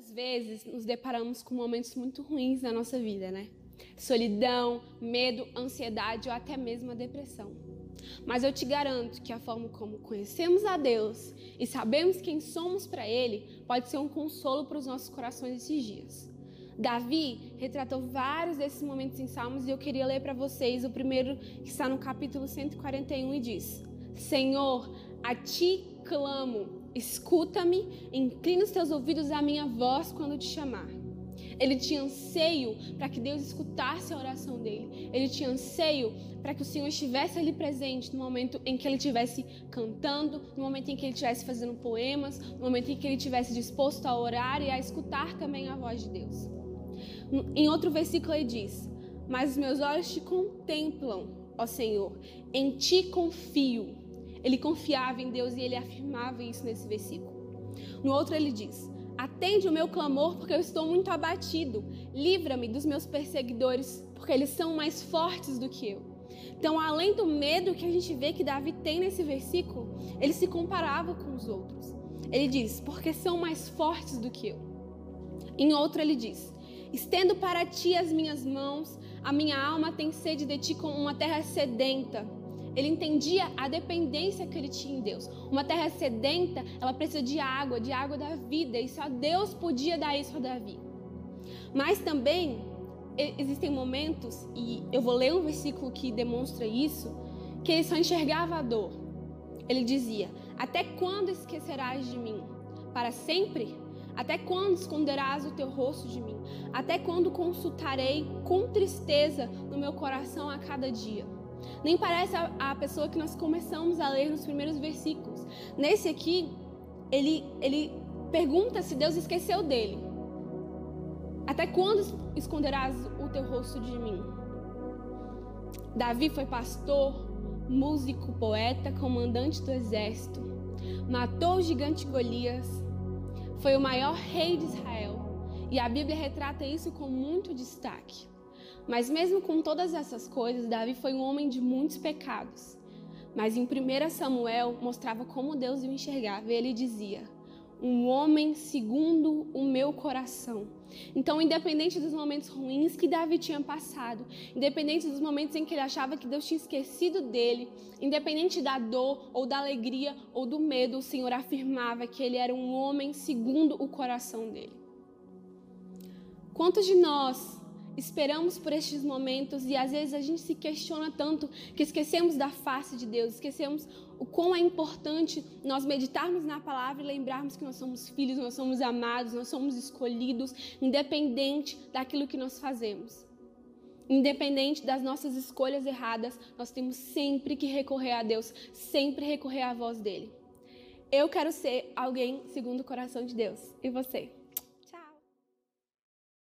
Muitas vezes nos deparamos com momentos muito ruins na nossa vida, né? Solidão, medo, ansiedade ou até mesmo a depressão. Mas eu te garanto que a forma como conhecemos a Deus e sabemos quem somos para Ele pode ser um consolo para os nossos corações esses dias. Davi retratou vários desses momentos em Salmos e eu queria ler para vocês o primeiro que está no capítulo 141 e diz: Senhor, a ti clamo, escuta-me, inclina os teus ouvidos à minha voz quando te chamar. Ele tinha anseio para que Deus escutasse a oração dele. Ele tinha anseio para que o Senhor estivesse ali presente no momento em que ele estivesse cantando, no momento em que ele estivesse fazendo poemas, no momento em que ele estivesse disposto a orar e a escutar também a voz de Deus. Em outro versículo ele diz: Mas os meus olhos te contemplam, ó Senhor, em ti confio. Ele confiava em Deus e ele afirmava isso nesse versículo. No outro ele diz: Atende o meu clamor, porque eu estou muito abatido. Livra-me dos meus perseguidores, porque eles são mais fortes do que eu. Então, além do medo que a gente vê que Davi tem nesse versículo, ele se comparava com os outros. Ele diz: Porque são mais fortes do que eu. Em outro, ele diz: Estendo para ti as minhas mãos, a minha alma tem sede de ti como uma terra sedenta. Ele entendia a dependência que ele tinha em Deus. Uma terra sedenta, ela precisa de água, de água da vida, e só Deus podia dar isso a Davi. Mas também existem momentos, e eu vou ler um versículo que demonstra isso, que ele só enxergava a dor. Ele dizia: Até quando esquecerás de mim? Para sempre? Até quando esconderás o teu rosto de mim? Até quando consultarei com tristeza no meu coração a cada dia? Nem parece a, a pessoa que nós começamos a ler nos primeiros versículos. Nesse aqui, ele, ele pergunta se Deus esqueceu dele. Até quando esconderás o teu rosto de mim? Davi foi pastor, músico, poeta, comandante do exército. Matou o gigante Golias. Foi o maior rei de Israel. E a Bíblia retrata isso com muito destaque. Mas mesmo com todas essas coisas, Davi foi um homem de muitos pecados. Mas em 1 Samuel mostrava como Deus o enxergava. Ele dizia: um homem segundo o meu coração. Então, independente dos momentos ruins que Davi tinha passado, independente dos momentos em que ele achava que Deus tinha esquecido dele, independente da dor ou da alegria ou do medo, o Senhor afirmava que ele era um homem segundo o coração dele. Quantos de nós esperamos por estes momentos e às vezes a gente se questiona tanto que esquecemos da face de Deus, esquecemos o quão é importante nós meditarmos na palavra e lembrarmos que nós somos filhos, nós somos amados, nós somos escolhidos, independente daquilo que nós fazemos. Independente das nossas escolhas erradas, nós temos sempre que recorrer a Deus, sempre recorrer à voz dele. Eu quero ser alguém segundo o coração de Deus. E você?